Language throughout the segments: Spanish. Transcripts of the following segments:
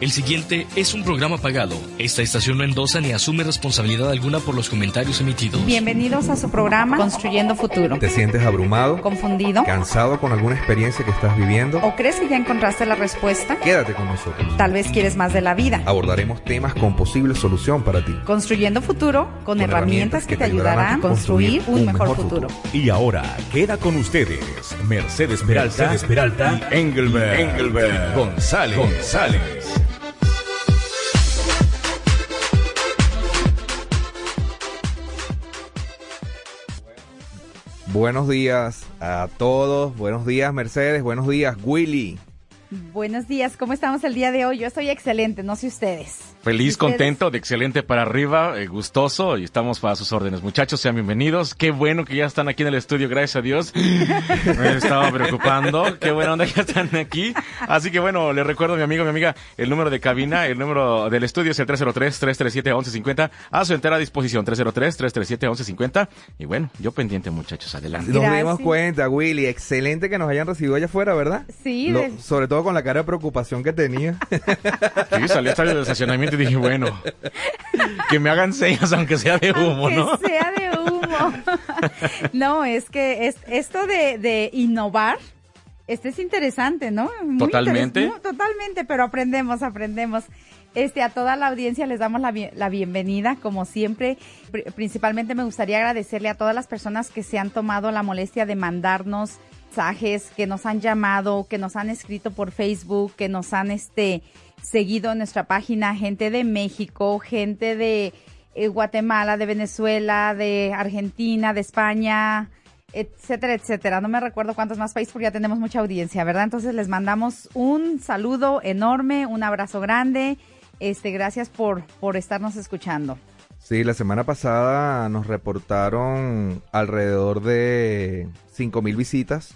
El siguiente es un programa pagado. Esta estación no endosa ni asume responsabilidad alguna por los comentarios emitidos. Bienvenidos a su programa Construyendo Futuro. ¿Te sientes abrumado? ¿Confundido? ¿Cansado con alguna experiencia que estás viviendo? ¿O crees que ya encontraste la respuesta? Quédate con nosotros. Tal vez quieres más de la vida. Abordaremos temas con posible solución para ti. Construyendo Futuro con, herramientas, que, te ayudarán a construir un, mejor, futuro. Y ahora queda con ustedes Mercedes Peralta, Mercedes Peralta y Engelbert, Engelbert González. González. Buenos días a todos. Buenos días, Mercedes. Buenos días, Willy. Buenos días, ¿cómo estamos el día de hoy? Yo estoy excelente, no sé ustedes. Feliz, contento, de excelente para arriba, eh, gustoso y estamos para sus órdenes. Muchachos, sean bienvenidos. Qué bueno que ya están aquí en el estudio, gracias a Dios. Me estaba preocupando. Qué buena onda que están aquí. Así que bueno, les recuerdo, mi amigo, mi amiga, el número de cabina, el número del estudio es el 303-337-1150. A su entera disposición, 303-337-1150. Y bueno, yo pendiente, muchachos, adelante. Nos Gracias. dimos cuenta, Willy. Excelente que nos hayan recibido allá afuera, ¿verdad? Sí, Lo- de- sobre todo con la cara de preocupación que tenía. Sí, salí hasta del estacionamiento y dije, bueno, que me hagan señas aunque sea de humo, Aunque ¿no? sea de humo. no, es que es, esto de, de innovar, este es interesante, ¿no? Muy Totalmente. interes- totalmente, pero aprendemos, aprendemos. Este, a toda la audiencia les damos la, bien- la bienvenida, como siempre. Pri- Principalmente me gustaría agradecerle a todas las personas que se han tomado la molestia de mandarnos mensajes, que nos han llamado, que nos han escrito por Facebook, que nos han este seguido en nuestra página, gente de México, gente de eh, Guatemala, de Venezuela, de Argentina, de España, etcétera, etcétera. No me recuerdo cuántos más países porque ya tenemos mucha audiencia, ¿verdad? Entonces les mandamos un saludo enorme, un abrazo grande. Este, gracias por, por estarnos escuchando. Sí, la semana pasada nos reportaron alrededor de 5.000 visitas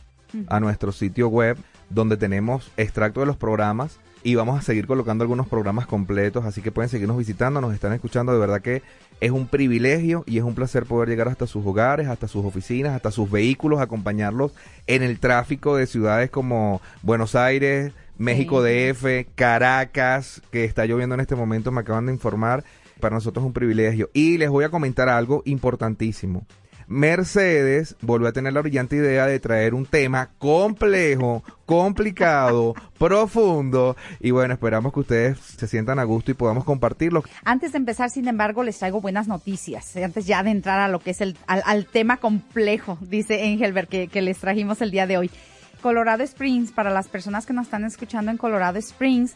a nuestro sitio web donde tenemos extracto de los programas y vamos a seguir colocando algunos programas completos, así que pueden seguirnos visitando, nos están escuchando, de verdad que es un privilegio y es un placer poder llegar hasta sus hogares, hasta sus oficinas, hasta sus vehículos, acompañarlos en el tráfico de ciudades como Buenos Aires, México Sí. DF, Caracas, que está lloviendo en este momento, me acaban de informar. Para nosotros es un privilegio. Y les voy a comentar algo importantísimo. Mercedes volvió a tener la brillante idea de traer un tema complejo, complicado, profundo. Y bueno, esperamos que ustedes se sientan a gusto y podamos compartirlo. Antes de empezar, sin embargo, les traigo buenas noticias. Antes ya de entrar a lo que es el, al, al tema complejo, dice Engelbert, que, que les trajimos el día de hoy. Colorado Springs, para las personas que nos están escuchando en Colorado Springs,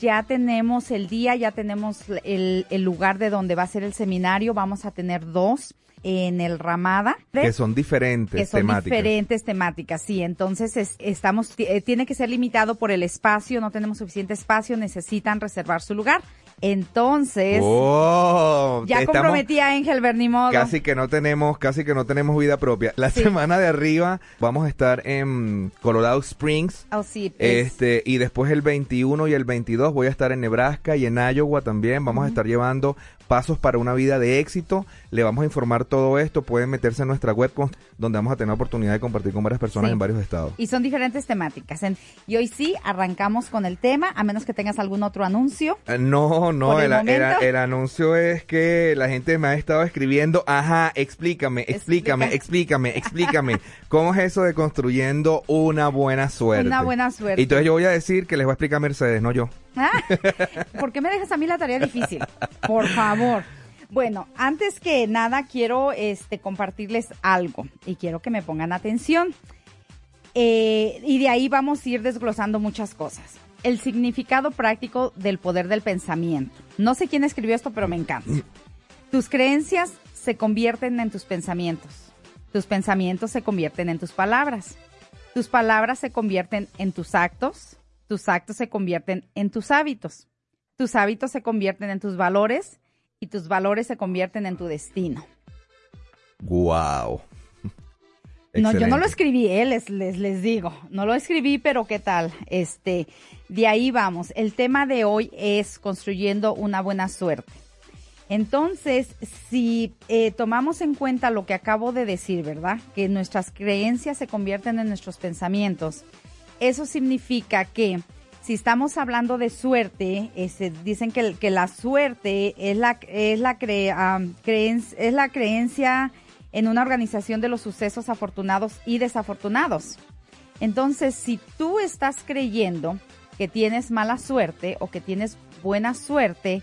ya tenemos el día, ya tenemos el, el lugar de donde va a ser el seminario. Vamos a tener dos en el Ramada. Que son diferentes que son temáticas. diferentes temáticas, sí. Entonces es- estamos, eh, tiene que ser limitado por el espacio, no tenemos suficiente espacio, necesitan reservar su lugar. Entonces, Oh, ya comprometí a Engelbert, ni modo. Casi que no tenemos, casi que no tenemos vida propia. La Sí. semana de arriba vamos a estar en Colorado Springs. Oh, sí, es- Este, y después el 21 y el 22 voy a estar en Nebraska y en Iowa también. Vamos a estar llevando pasos para una vida de éxito. Le vamos a informar todo esto. Pueden meterse en nuestra web con- donde vamos a tener oportunidad de compartir con varias personas Sí. en varios estados. y son diferentes temáticas. En- y hoy sí arrancamos con el tema, a menos que tengas algún otro anuncio. Eh, No, no, el el, el- momento. el anuncio es que la gente me ha estado escribiendo, ajá, explícame, explícame, explícame, explícame, ¿cómo es eso de construyendo una buena suerte? Una buena suerte. Y entonces yo voy a decir que les va a explicar Mercedes, no yo. Ah, ¿Por qué me dejas a mí la tarea difícil? Por favor. Bueno, antes que nada quiero este compartirles algo y quiero que me pongan atención. Eh, y de ahí vamos a ir desglosando muchas cosas. El significado práctico del poder del pensamiento. No sé quién escribió esto, pero me encanta. Tus creencias se convierten en tus pensamientos. Tus pensamientos se convierten en tus palabras. Tus palabras se convierten en tus actos. Tus actos se convierten en tus hábitos. Tus hábitos se convierten en tus valores y tus valores se convierten en tu destino. Wow. No, yo no lo escribí, eh, les, les, les digo. No lo escribí, pero ¿qué tal? Este, de ahí vamos. El tema de hoy es construyendo una buena suerte. Entonces, si eh, tomamos en cuenta lo que acabo de decir, ¿verdad? Que nuestras creencias se convierten en nuestros pensamientos. Eso significa que Si estamos hablando de suerte, este, dicen que, la suerte es la, es, la es la creencia en una organización de los sucesos afortunados y desafortunados. Entonces, si tú estás creyendo que tienes mala suerte o que tienes buena suerte,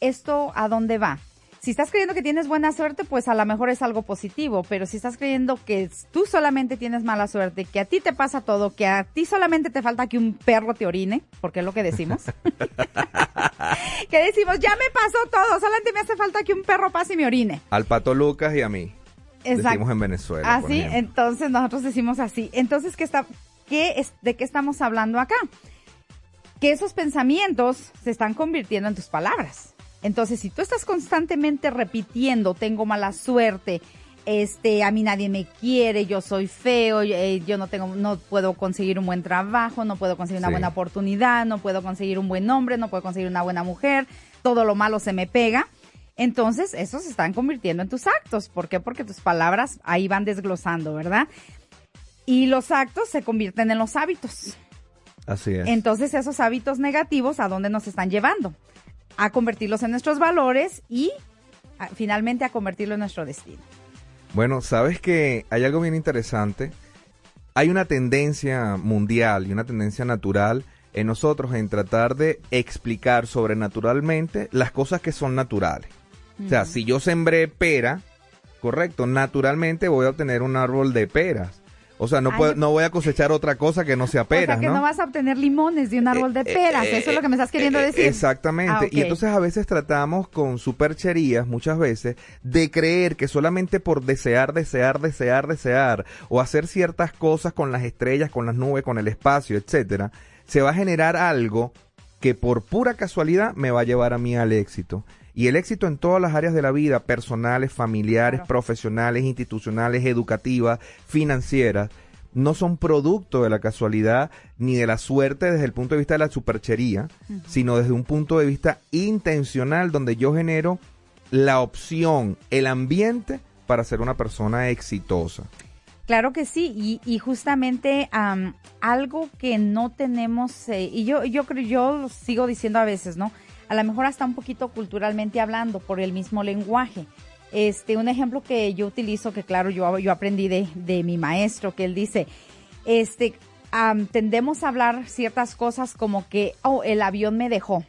¿esto a dónde va? Si estás creyendo que tienes buena suerte, pues a lo mejor es algo positivo, pero si estás creyendo que tú solamente tienes mala suerte, que a ti te pasa todo, que a ti solamente te falta que un perro te orine, porque es lo que decimos. que decimos, ya me pasó todo, solamente me hace falta que un perro pase y me orine. Al pato Lucas y a mí. Exacto. Decimos en Venezuela. Así, entonces nosotros decimos así. Entonces, ¿qué está, qué es, ¿de qué estamos hablando acá? Que esos pensamientos se están convirtiendo en tus palabras. Entonces, si tú estás constantemente repitiendo, tengo mala suerte, este, a mí nadie me quiere, yo soy feo, eh, yo no tengo, no puedo conseguir un buen trabajo, no puedo conseguir una buena oportunidad, no puedo conseguir un buen hombre, no puedo conseguir una buena mujer, todo lo malo se me pega. Entonces, esos se están convirtiendo en tus actos. ¿Por qué? Porque tus palabras ahí van desglosando, ¿verdad? Y los actos se convierten en los hábitos. Así es. Entonces, esos hábitos negativos, ¿a dónde nos están llevando? A convertirlos en nuestros valores y finalmente a convertirlo en nuestro destino. Bueno, sabes que hay algo bien interesante. Hay una tendencia mundial y una tendencia natural en nosotros en tratar de explicar sobrenaturalmente las cosas que son naturales. O sea, si yo sembré pera, correcto, naturalmente voy a obtener un árbol de peras. O sea, no, puedo, no voy a cosechar otra cosa que no sea peras, O sea, que ¿no? vas a obtener limones de un árbol de eh, peras. Eh, Eso es lo que me estás queriendo eh, decir. Exactamente. Ah, y entonces a veces tratamos con supercherías, muchas veces, de creer que solamente por desear, desear, desear, desear, o hacer ciertas cosas con las estrellas, con las nubes, con el espacio, etcétera, se va a generar algo que por pura casualidad me va a llevar a mí al éxito. Y el éxito en todas las áreas de la vida, personales, familiares, profesionales, institucionales, educativas, financieras, no son producto de la casualidad ni de la suerte desde el punto de vista de la superchería, sino desde un punto de vista intencional donde yo genero la opción, el ambiente para ser una persona exitosa. Claro que sí, y, justamente algo que no tenemos, eh, y yo, yo creo, yo lo sigo diciendo a veces, ¿no? A lo mejor hasta un poquito culturalmente hablando por el mismo lenguaje. Este, un ejemplo que yo utilizo, que claro, yo, yo aprendí de, de mi maestro, que él dice, este, tendemos a hablar ciertas cosas como que, oh, el avión me dejó.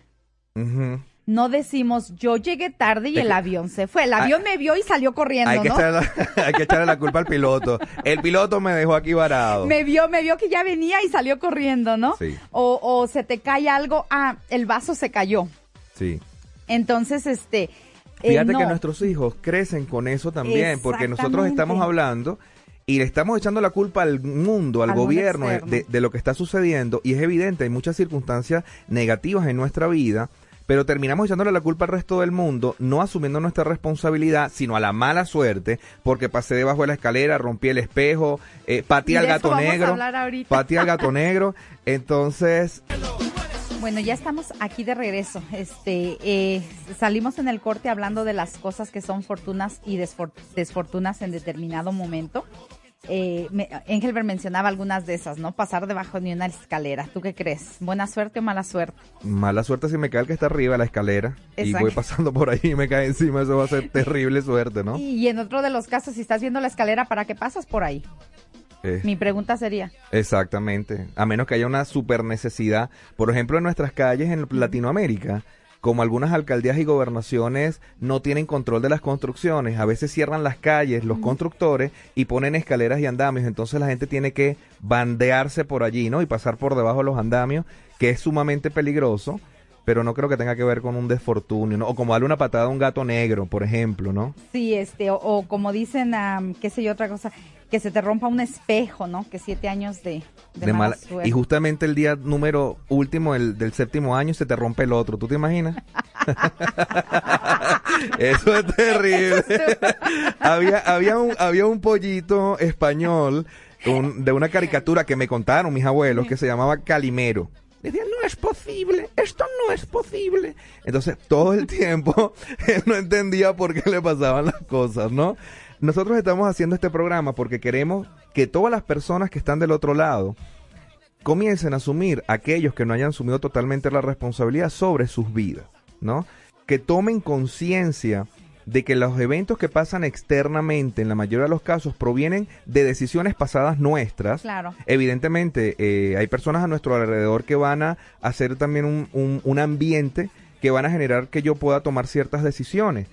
No decimos, yo llegué tarde y el avión se fue. El avión me vio y salió corriendo, hay que ¿no? hay que echarle la culpa al piloto. El piloto me dejó aquí varado. Me vio, me vio que ya venía y salió corriendo, ¿no? Sí. O, o se te cae algo, ah, el vaso se cayó. Sí. Entonces, este... Eh, Fíjate que nuestros hijos crecen con eso también, porque nosotros estamos hablando y le estamos echando la culpa al mundo, al, gobierno de, de, lo que está sucediendo y es evidente, hay muchas circunstancias negativas en nuestra vida, pero terminamos echándole la culpa al resto del mundo, no asumiendo nuestra responsabilidad, sino a la mala suerte, porque pasé debajo de la escalera, rompí el espejo, eh, pateé al gato negro, pateé al gato negro, entonces... Bueno, ya estamos aquí de regreso. Este, eh, salimos en el corte hablando de las cosas que son fortunas y desfortunas en determinado momento. Eh, Engelbert mencionaba algunas de esas, ¿no? Pasar debajo de una escalera. ¿Tú qué crees? ¿Buena suerte o mala suerte? Mala suerte si me cae el que está arriba de la escalera y voy pasando por ahí y me cae encima, eso va a ser terrible suerte, ¿no? Y en otro de los casos, si estás viendo la escalera, ¿para qué pasas por ahí? Eh, Mi pregunta sería. Exactamente. A menos que haya una super necesidad. Por ejemplo, en nuestras calles en Latinoamérica, como algunas alcaldías y gobernaciones no tienen control de las construcciones, a veces cierran las calles los constructores y ponen escaleras y andamios, entonces la gente tiene que bandearse por allí, ¿no? Y pasar por debajo de los andamios, que es sumamente peligroso, pero no creo que tenga que ver con un desfortunio, ¿no? O como darle una patada a un gato negro, por ejemplo, ¿no? Sí, este, o, como dicen, qué sé yo, otra cosa, que se te rompa un espejo, ¿no? Que siete años de, de, mala, suerte. Y justamente el día número último del, del séptimo año se te rompe el otro. ¿Tú te imaginas? Eso es terrible. había, había, un, había un pollito español de una caricatura que me contaron mis abuelos que se llamaba Calimero. Decían, no es posible, esto no es posible. Entonces, todo el tiempo, él no entendía por qué le pasaban las cosas, ¿no? Nosotros estamos haciendo este programa porque queremos que todas las personas que están del otro lado comiencen a asumir aquellos que no hayan asumido totalmente la responsabilidad sobre sus vidas, ¿no? Que tomen conciencia de que los eventos que pasan externamente, en la mayoría de los casos, provienen de decisiones pasadas nuestras. Claro. Evidentemente, eh, hay personas a nuestro alrededor que van a hacer también un, un, un ambiente que van a generar que yo pueda tomar ciertas decisiones.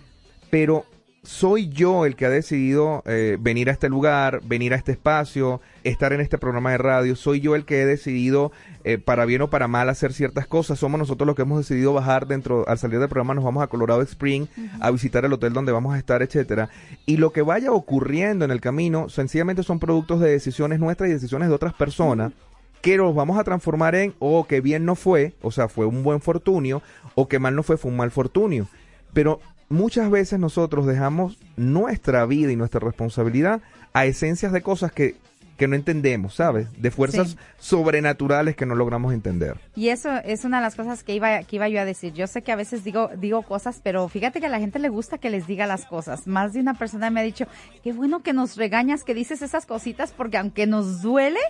Pero soy yo el que ha decidido eh, venir a este lugar, venir a este espacio, estar en este programa de radio. Soy yo el que he decidido, eh, para bien o para mal, hacer ciertas cosas. Somos nosotros los que hemos decidido bajar dentro, al salir del programa nos vamos a Colorado Spring a visitar el hotel donde vamos a estar, etcétera. Y lo que vaya ocurriendo en el camino, sencillamente son productos de decisiones nuestras y decisiones de otras personas. que los vamos a transformar en, o que bien no fue, o sea, fue un buen fortunio, o que mal no fue, fue un mal fortunio. Pero muchas veces nosotros dejamos nuestra vida y nuestra responsabilidad a esencias de cosas que, que no entendemos, ¿sabes? De fuerzas Sí. sobrenaturales que no logramos entender. Y eso es una de las cosas que iba, que iba yo a decir. Yo sé que a veces digo, digo cosas, pero fíjate que a la gente le gusta que les diga las cosas. Más de una persona me ha dicho, qué bueno que nos regañas, que dices esas cositas, porque aunque nos duele,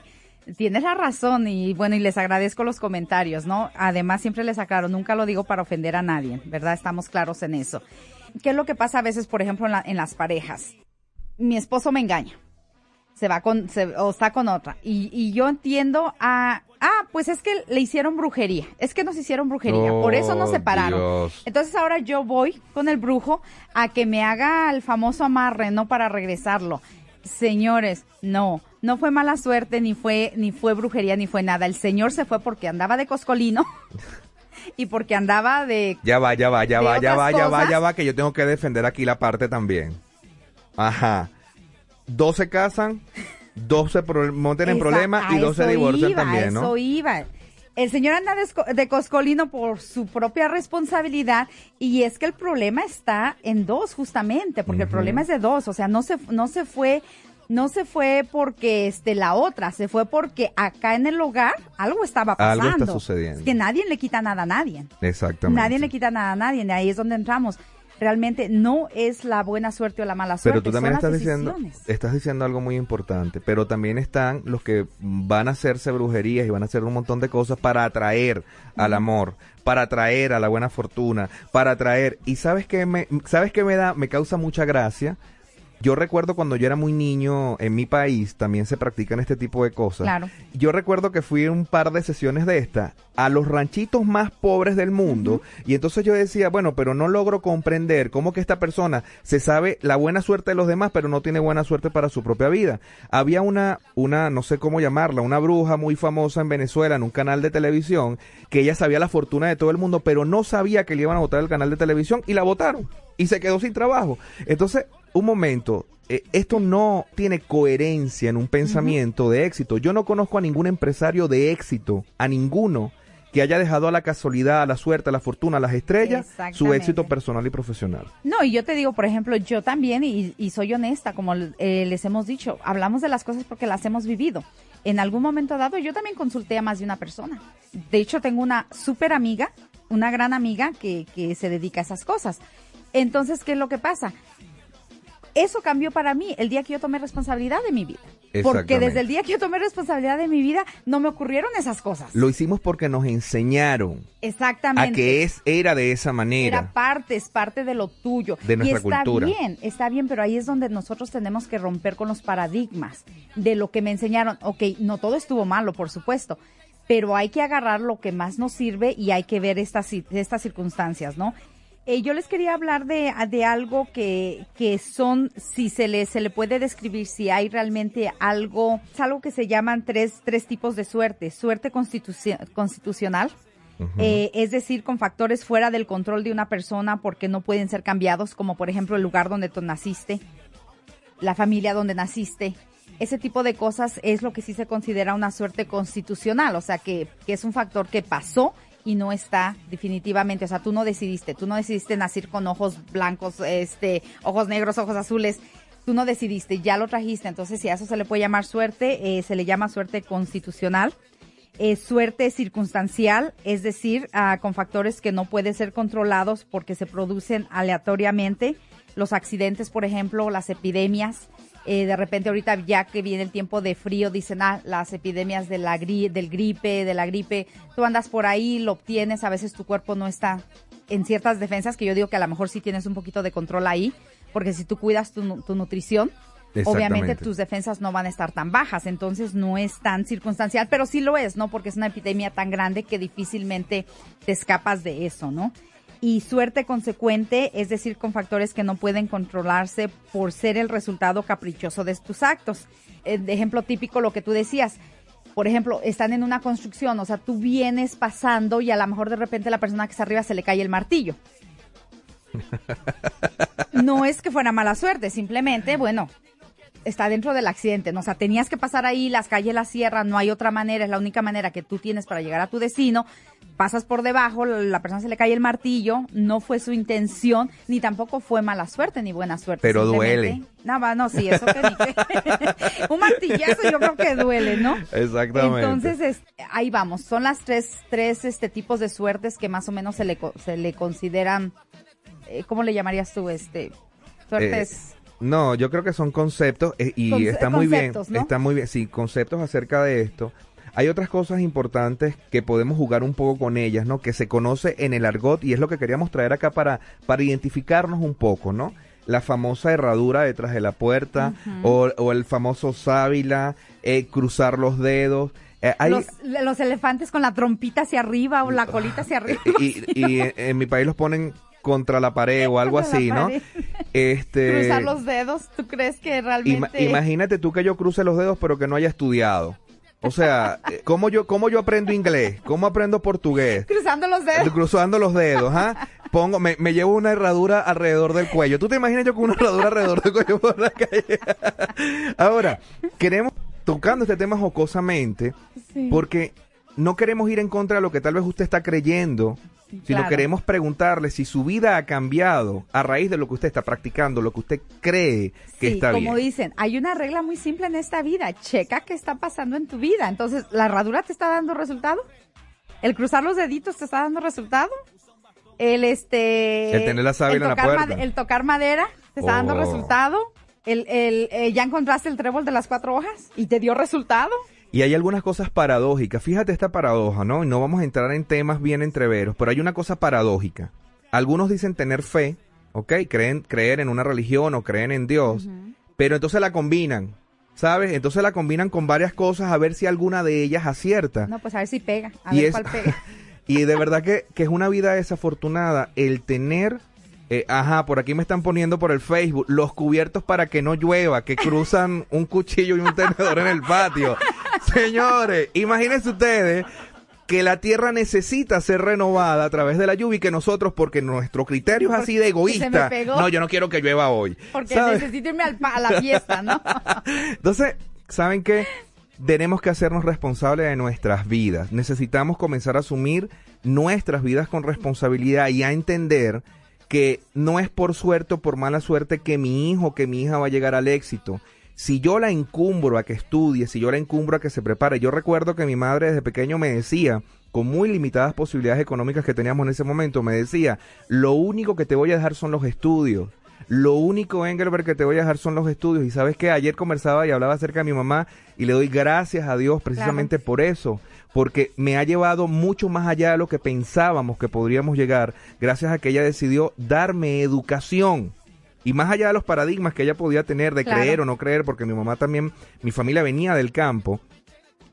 tienes la razón. Y bueno, y les agradezco los comentarios, ¿no? Además, siempre les aclaro, nunca lo digo para ofender a nadie, ¿verdad? Estamos claros en eso. ¿Qué es lo que pasa a veces, por ejemplo, en, la- en las parejas? Mi esposo me engaña se va con, se- o está con otra. Y, y yo entiendo a, ah, pues es que le hicieron brujería. Es que nos hicieron brujería. por eso nos Oh, separaron. Dios. Entonces ahora yo voy con el brujo a que me haga el famoso amarre, no para regresarlo. Señores, no, no fue mala suerte, ni fue, ni fue brujería, ni fue nada. El señor se fue porque andaba de coscolino y porque andaba de Ya va, ya va, ya va, ya va, ya va, ya va, que yo tengo que defender aquí la parte también. Ajá. Dos se casan, dos se montan en problemas y dos se divorcian iba, también, ¿no? Eso iba. El señor anda de, de coscolino por su propia responsabilidad y es que el problema está en dos justamente, porque el problema es de dos, o sea, no se no se fue no se fue porque este la otra, se fue porque acá en el hogar algo estaba Algo pasando. está sucediendo. Es que nadie le quita nada a nadie. Exactamente. Nadie le quita nada a nadie, y ahí es donde entramos. Realmente no es la buena suerte o la mala suerte, Pero tú también estás diciendo, estás diciendo algo muy importante, pero también están los que van a hacerse brujerías y van a hacer un montón de cosas para atraer al amor, para atraer a la buena fortuna, para atraer, y sabes que me, sabes que me da, me causa mucha gracia. Yo recuerdo cuando yo era muy niño en mi país también se practican este tipo de cosas. Claro. Yo recuerdo que fui a un par de sesiones de estas a los ranchitos más pobres del mundo y entonces yo decía, bueno, pero no logro comprender cómo que esta persona se sabe la buena suerte de los demás, pero no tiene buena suerte para su propia vida. Había una, una, no sé cómo llamarla, una bruja muy famosa en Venezuela en un canal de televisión que ella sabía la fortuna de todo el mundo, pero no sabía que le iban a votar el canal de televisión y la votaron y se quedó sin trabajo. Entonces, un momento, eh, esto no tiene coherencia en un pensamiento de éxito. Yo no conozco a ningún empresario de éxito, a ninguno que haya dejado a la casualidad, a la suerte, a la fortuna, a las estrellas, su éxito personal y profesional. No, y yo te digo, por ejemplo, yo también, y, y soy honesta, como eh, les hemos dicho, hablamos de las cosas porque las hemos vivido. En algún momento dado, yo también consulté a más de una persona. De hecho, tengo una súper amiga, una gran amiga que, que se dedica a esas cosas. Entonces, ¿qué es lo que pasa? Eso cambió para mí el día que yo tomé responsabilidad de mi vida. Porque desde el día que yo tomé responsabilidad de mi vida, no me ocurrieron esas cosas. Lo hicimos porque nos enseñaron Exactamente. a que es, era de esa manera. Era parte, es parte de lo tuyo. De nuestra y está cultura. bien, está bien, pero ahí es donde nosotros tenemos que romper con los paradigmas de lo que me enseñaron. Ok, no todo estuvo malo, por supuesto, pero hay que agarrar lo que más nos sirve y hay que ver estas, estas circunstancias, ¿no? Eh, yo les quería hablar de, de algo que, que son, si se le, se le puede describir, si hay realmente algo, es algo que se llaman tres, tres tipos de suerte. Suerte constitucio- constitucional, eh, es decir, con factores fuera del control de una persona porque no pueden ser cambiados, como por ejemplo el lugar donde tú naciste, la familia donde naciste. Ese tipo de cosas es lo que sí se considera una suerte constitucional, o sea, que, que es un factor que pasó y no está definitivamente, o sea, tú no decidiste, tú no decidiste nacer con ojos blancos, este, ojos negros, ojos azules, tú no decidiste, ya lo trajiste, entonces si a eso se le puede llamar suerte, eh, se le llama suerte constitucional eh, suerte circunstancial, es decir, ah, con factores que no pueden ser controlados porque se producen aleatoriamente, los accidentes, por ejemplo, las epidemias, Eh, de repente ahorita ya que viene el tiempo de frío, dicen, ah, las epidemias de la gri del gripe, de la gripe, tú andas por ahí, lo obtienes, a veces tu cuerpo no está en ciertas defensas, que yo digo que a lo mejor sí tienes un poquito de control ahí, porque si tú cuidas tu, tu nutrición, obviamente tus defensas no van a estar tan bajas, entonces no es tan circunstancial, pero sí lo es, ¿no? Porque es una epidemia tan grande que difícilmente te escapas de eso, ¿no? Y suerte consecuente, es decir, con factores que no pueden controlarse por ser el resultado caprichoso de tus actos. Eh, de ejemplo típico, lo que tú decías, por ejemplo, están en una construcción, o sea, tú vienes pasando y a lo mejor de repente la persona que está arriba se le cae el martillo. No es que fuera mala suerte, simplemente, bueno, está dentro del accidente, ¿no? o sea, tenías que pasar ahí, las calles las cierran, no hay otra manera, es la única manera que tú tienes para llegar a tu destino, pasas por debajo, la persona se le cae el martillo, no fue su intención, ni tampoco fue mala suerte ni buena suerte. Pero duele. No, no, sí, eso que Un martillazo yo creo que duele, ¿no? Exactamente. Entonces, ahí vamos, son las tres, tres este, tipos de suertes que más o menos se le, se le consideran, eh, ¿cómo le llamarías tú? este Suertes... Eh, no, yo creo que son conceptos eh, y está muy bien, está muy bien, sí, conceptos acerca de esto. Hay otras cosas importantes que podemos jugar un poco con ellas, ¿no? Que se conoce en el argot y es lo que queríamos traer acá para, para identificarnos un poco, ¿no? La famosa herradura detrás de la puerta o, el famoso sábila, eh, cruzar los dedos. Eh, los, elefantes con la trompita hacia arriba o la colita hacia arriba. Y, y en mi país los ponen contra la pared o algo así, ¿no? Este, Cruzar los dedos, ¿tú crees que realmente...? imagínate tú que yo cruce los dedos pero que no haya estudiado. O sea, eh, ¿cómo yo, ¿cómo yo aprendo inglés? ¿Cómo aprendo portugués? Cruzando los dedos. Cruzando los dedos, ¿ah? Pongo, me, me, llevo una herradura alrededor del cuello. ¿Tú te imaginas yo con una herradura alrededor del cuello por la calle? Ahora, queremos, tocando este tema jocosamente, porque no queremos ir en contra de lo que tal vez usted está creyendo, sino queremos preguntarle si su vida ha cambiado a raíz de lo que usted está practicando, lo que usted cree que está bien. Como dicen, hay una regla muy simple en esta vida, checa qué está pasando en tu vida. Entonces, ¿la herradura te está dando resultado? ¿El cruzar los deditos te está dando resultado? El este el tener la sábila en la puerta. el tocar madera te está dando oh. resultado. El, el, eh, ya encontraste el trébol de las cuatro hojas y te dio resultado. Y hay algunas cosas paradójicas. Fíjate esta paradoja, ¿no? Y no vamos a entrar en temas bien entreveros, pero hay una cosa paradójica. Algunos dicen tener fe, ¿ok? Creen, creer en una religión o creen en Dios, pero entonces la combinan, ¿sabes? Entonces la combinan con varias cosas a ver si alguna de ellas acierta. No, pues a ver si pega, a ver cuál pega. y de verdad que, que es una vida desafortunada el tener eh, ajá, por aquí me están poniendo por el Facebook los cubiertos para que no llueva, que cruzan un cuchillo y un tenedor en el patio. Señores, imagínense ustedes que la tierra necesita ser renovada a través de la lluvia y que nosotros, porque nuestro criterio es así de egoísta, no, yo no quiero que llueva hoy. Porque necesito irme a la fiesta, ¿no? Entonces, ¿saben qué? Tenemos que hacernos responsables de nuestras vidas. Necesitamos comenzar a asumir nuestras vidas con responsabilidad y a entender que no es por suerte o por mala suerte que mi hijo, que mi hija va a llegar al éxito. Si yo la encumbro a que estudie, si yo la encumbro a que se prepare, yo recuerdo que mi madre desde pequeño me decía, con muy limitadas posibilidades económicas que teníamos en ese momento, me decía, lo único que te voy a dejar son los estudios. Lo único, Engelbert, que te voy a dejar son los estudios. Y sabes que ayer conversaba y hablaba acerca de mi mamá y le doy gracias a Dios precisamente por eso porque me ha llevado mucho más allá de lo que pensábamos que podríamos llegar, gracias a que ella decidió darme educación. Y más allá de los paradigmas que ella podía tener de creer o no creer, porque mi mamá también, mi familia venía del campo,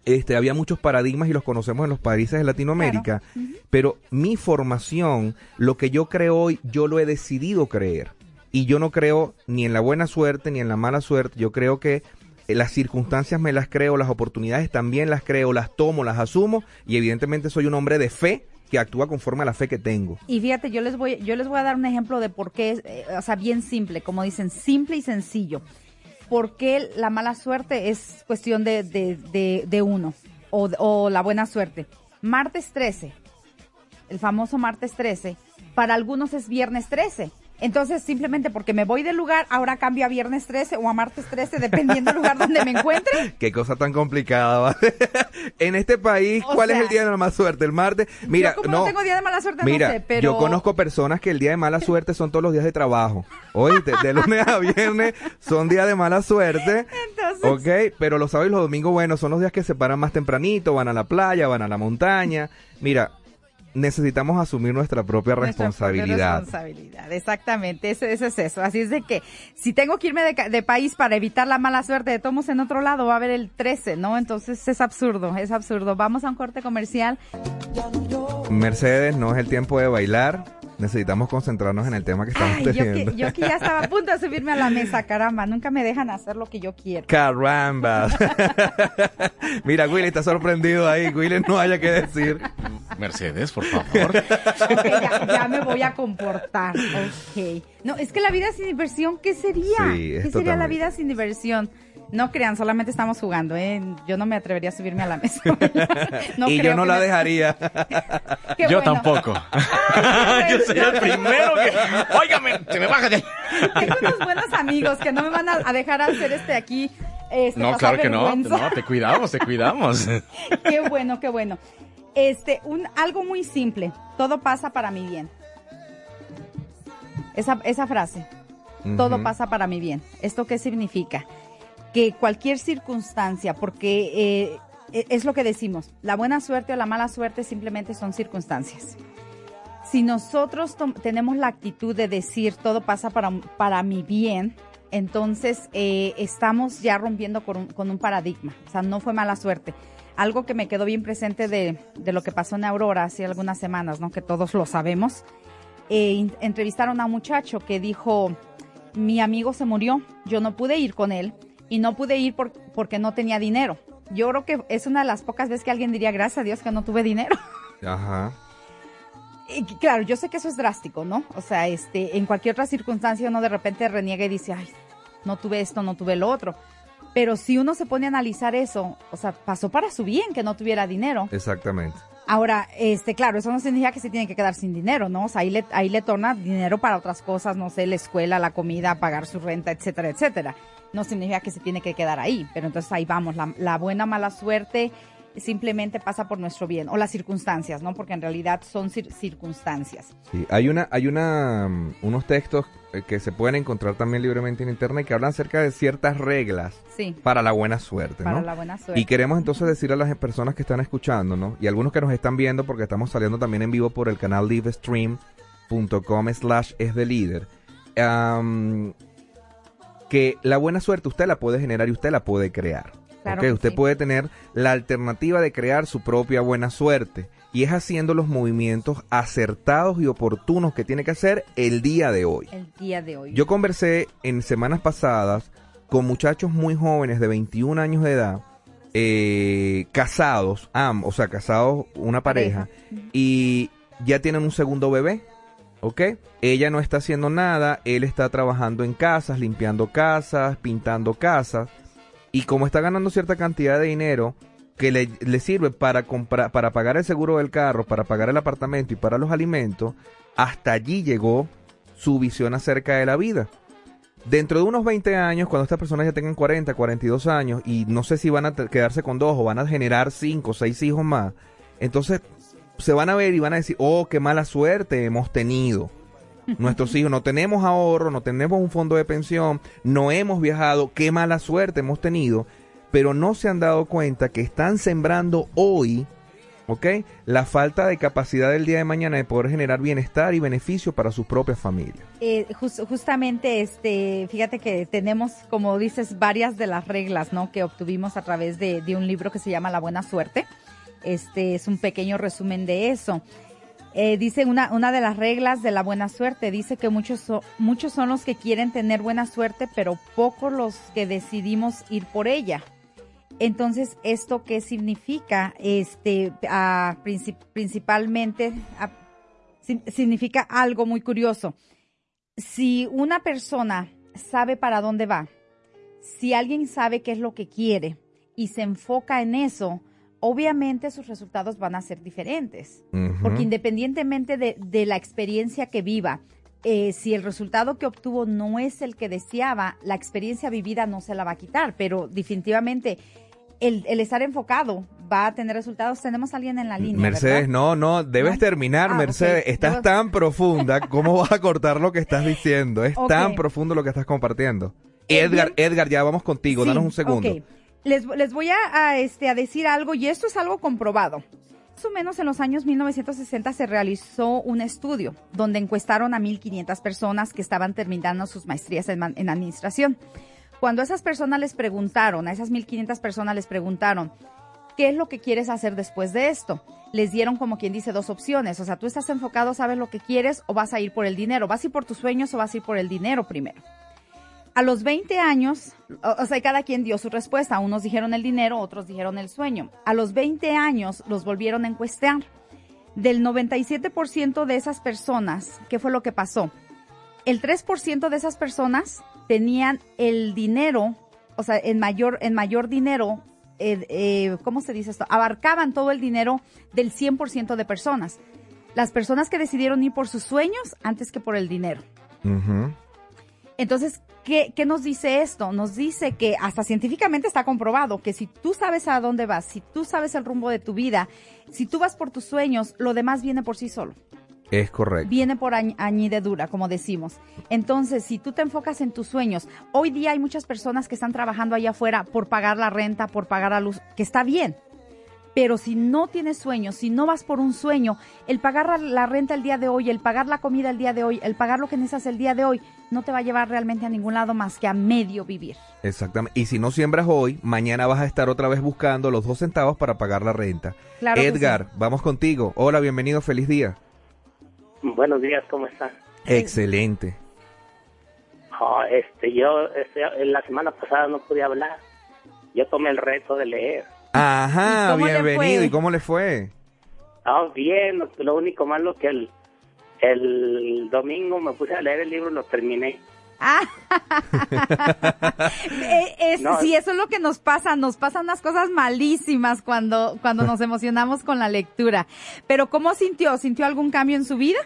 este, había muchos paradigmas y los conocemos en los países de Latinoamérica, pero mi formación, lo que yo creo hoy, yo lo he decidido creer. Y yo no creo ni en la buena suerte ni en la mala suerte, yo creo que eh, las circunstancias me las creo, las oportunidades también las creo, las tomo, las asumo y evidentemente soy un hombre de fe actúa conforme a la fe que tengo. Y fíjate, yo les voy, yo les voy a dar un ejemplo de por qué, eh, o sea, bien simple, como dicen, simple y sencillo. ¿Por qué la mala suerte es cuestión de, de, uno o, o la buena suerte? Martes 13, el famoso martes 13, para algunos es viernes 13 Entonces, simplemente porque me voy del lugar, ahora cambio a viernes 13 o a martes 13, dependiendo del lugar donde me encuentre. Qué cosa tan complicada, ¿vale? en este país, O ¿cuál es el día de la mala suerte? El martes. Mira, yo como no, tengo día de mala suerte, Mira, no sé, pero... yo conozco personas que el día de mala suerte son todos los días de trabajo. Oíste, de lunes a viernes son días de mala suerte. Entonces, Ok, pero los sábados y los domingos, bueno, son los días que se paran más tempranito, van a la playa, van a la montaña. Mira, necesitamos asumir nuestra propia Nuestra propia responsabilidad. responsabilidad, exactamente, eso, eso es eso. Así es de que si tengo que irme de, de país para evitar la mala suerte de tomos en otro lado, va a haber el 13, ¿no? Entonces es absurdo, es absurdo. Vamos a un corte comercial. Mercedes, no es el tiempo de bailar. Necesitamos concentrarnos en el tema que estamos Ay, yo teniendo. que, yo que ya estaba a punto de subirme a la mesa, caramba, nunca me dejan hacer lo que yo quiero. Caramba. Mira, Willy está sorprendido ahí. Willy no haya que decir. Mercedes, por favor. Ya, ya me voy a comportar. Ok. No, es que la vida sin diversión, ¿qué sería? Sí, es ¿Qué sería la vida sin diversión? No crean, solamente estamos jugando, ¿eh? Yo no me atrevería a subirme a la mesa. No y yo no la me- dejaría. Qué Yo bueno. tampoco. Yo sería el primero que. Óigame, se me baja de. Tengo unos buenos amigos que no me van a, dejar hacer este aquí. Este, No, claro que no. No, te cuidamos, te cuidamos. Qué bueno, qué bueno. Este, un, algo muy simple. Todo pasa para mi bien. Esa, esa frase. Todo pasa para mi bien. ¿Esto qué significa? Que cualquier circunstancia, porque eh, e- es lo que decimos, la buena suerte o la mala suerte simplemente son circunstancias. Si nosotros tenemos la actitud de decir todo pasa para, para mi bien, entonces eh, estamos ya rompiendo con un, con un paradigma. O sea, no fue mala suerte. Algo que me quedó bien presente de, de lo que pasó en Aurora hace algunas semanas, ¿no? Que todos lo sabemos. Eh, entrevistaron a un muchacho que dijo, mi amigo se murió, yo no pude ir con él y no pude ir por- porque no tenía dinero. Yo creo que es una de las pocas veces que alguien diría, gracias a Dios que no tuve dinero. Ajá. Y claro, yo sé que eso es drástico, ¿no? O sea, este, en cualquier otra circunstancia uno de repente reniega y dice, ay, no tuve esto, no tuve lo otro. Pero si uno se pone a analizar eso, o sea, pasó para su bien que no tuviera dinero. Exactamente. Ahora, este, claro, eso no significa que se tiene que quedar sin dinero, ¿no? O sea, ahí le, ahí le torna dinero para otras cosas, no sé, la escuela, la comida, pagar su renta, etcétera, etcétera. No significa que se tiene que quedar ahí, pero entonces ahí vamos, la, la buena, mala suerte simplemente pasa por nuestro bien, o las circunstancias, ¿no? Porque en realidad son cir- circunstancias. Sí, hay una, hay una, mm, unos textos eh, que se pueden encontrar también libremente en internet que hablan acerca de ciertas reglas Sí, para la buena suerte, para ¿no? la buena suerte. Y queremos entonces decir a las personas que están escuchando, ¿no? Y algunos que nos están viendo, porque estamos saliendo también en vivo por el canal livestream.com slash es de líder, am, que la buena suerte usted la puede generar y usted la puede crear. Claro ¿ok? que Usted sí. puede tener la alternativa de crear su propia buena suerte. Y es haciendo los movimientos acertados y oportunos que tiene que hacer el día de hoy. el día de hoy. Yo conversé en semanas pasadas con muchachos muy jóvenes de 21 años de edad, eh, casados, am, o sea, casados una pareja, Pareja. y ya tienen un segundo bebé, ¿ok? Ella no está haciendo nada, él está trabajando en casas, limpiando casas, pintando casas, y como está ganando cierta cantidad de dinero que le, le sirve para comprar, para pagar el seguro del carro, para pagar el apartamento y para los alimentos, hasta allí llegó su visión acerca de la vida. Dentro de unos 20 años, cuando estas personas ya tengan 40, 42 años, y no sé si van a quedarse con dos o van a generar 5 o 6 hijos más, entonces se van a ver y van a decir, oh, qué mala suerte hemos tenido. Nuestros hijos no tenemos ahorro, no tenemos un fondo de pensión, no hemos viajado, qué mala suerte hemos tenido, pero no se han dado cuenta que están sembrando hoy, ¿ok? La falta de capacidad del día de mañana de poder generar bienestar y beneficio para sus propias familias. Eh, jus- justamente, este, fíjate que tenemos, como dices, varias de las reglas, ¿no? Que obtuvimos a través de, de un libro que se llama La Buena Suerte. Este es un pequeño resumen de eso. Eh, dice una, una de las reglas de la buena suerte, dice que muchos, so- muchos son los que quieren tener buena suerte, pero pocos los que decidimos ir por ella. Entonces, ¿esto qué significa? Este, princip- principalmente, si- significa algo muy curioso. Si una persona sabe para dónde va, si alguien sabe qué es lo que quiere y se enfoca en eso, obviamente sus resultados van a ser diferentes. Porque independientemente de, de la experiencia que viva, eh, si el resultado que obtuvo no es el que deseaba, la experiencia vivida no se la va a quitar, pero definitivamente el, el estar enfocado va a tener resultados. Tenemos a alguien en la línea. Mercedes, ¿verdad? no, no, debes ¿No? terminar, Ah, Mercedes. Estás Debo- tan profunda, ¿cómo vas a cortar lo que estás diciendo? Es tan profundo lo que estás compartiendo. Edgar. Edgar, ya vamos contigo, Sí, danos un segundo. ok. Les, les voy a, este, a decir algo y esto es algo comprobado. Más o menos en los años 1960 se realizó un estudio donde encuestaron a 1.500 personas que estaban terminando sus maestrías en, en administración. Cuando esas personas les preguntaron, a esas 1.500 personas les preguntaron, ¿qué es lo que quieres hacer después de esto? Les dieron como quien dice dos opciones. O sea, tú estás enfocado, sabes lo que quieres o vas a ir por el dinero. ¿Vas a ir por tus sueños o vas a ir por el dinero primero? A los 20 años, o, o sea, cada quien dio su respuesta. Unos dijeron el dinero, otros dijeron el sueño. A los 20 años los volvieron a encuestar. Del 97% de esas personas, ¿qué fue lo que pasó? El 3% de esas personas tenían el dinero, o sea, en mayor, en mayor dinero, eh, eh, ¿cómo se dice esto? Abarcaban todo el dinero del 100% de personas. Las personas que decidieron ir por sus sueños antes que por el dinero. Ujú. Entonces, ¿qué, ¿qué nos dice esto? Nos dice que hasta científicamente está comprobado que si tú sabes a dónde vas, si tú sabes el rumbo de tu vida, si tú vas por tus sueños, lo demás viene por sí solo. Es correcto. Viene por añ- añadidura, como decimos. Entonces, si tú te enfocas en tus sueños, hoy día hay muchas personas que están trabajando allá afuera por pagar la renta, por pagar la luz, que está bien. Pero si no tienes sueños, si no vas por un sueño, el pagar la- renta el día de hoy, el pagar la comida el día de hoy, el pagar lo que necesitas el día de hoy, no te va a llevar realmente a ningún lado más que a medio vivir. Exactamente. Y si no siembras hoy, mañana vas a estar otra vez buscando los dos centavos para pagar la renta. Claro Edgar, vamos contigo. Hola, bienvenido, feliz día. Buenos días, ¿cómo están? Excelente. Ah, este, yo este, en la semana pasada no pude hablar. Yo tomé el reto de leer. Ajá, ¿Y cómo le bienvenido. ¿Y cómo le fue? Ah, bien, lo, lo único malo que el, el domingo me puse a leer el libro y lo terminé. Ah, Eh, es- No. sí, eso es lo que nos pasa, nos pasan unas cosas malísimas cuando, cuando nos emocionamos con la lectura. Pero ¿cómo sintió? ¿Sintió algún cambio en su vida?